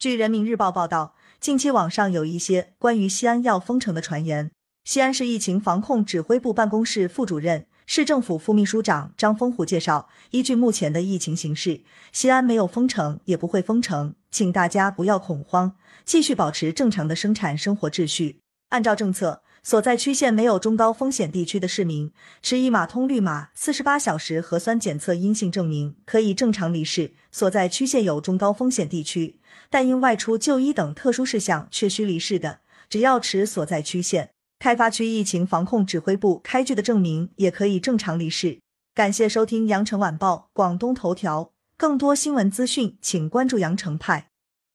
据人民日报报道，近期网上有一些关于西安要封城的传言。西安市疫情防控指挥部办公室副主任、市政府副秘书长张峰虎介绍，依据目前的疫情形势，西安没有封城，也不会封城，请大家不要恐慌，继续保持正常的生产生活秩序。按照政策，所在区县没有中高风险地区的市民，持一码通绿码、四十八小时核酸检测阴性证明，可以正常离市；所在区县有中高风险地区，但因外出就医等特殊事项却需离市的，只要持所在区县。开发区疫情防控指挥部开具的证明也可以正常离市。感谢收听羊城晚报广东头条，更多新闻资讯，请关注羊城派。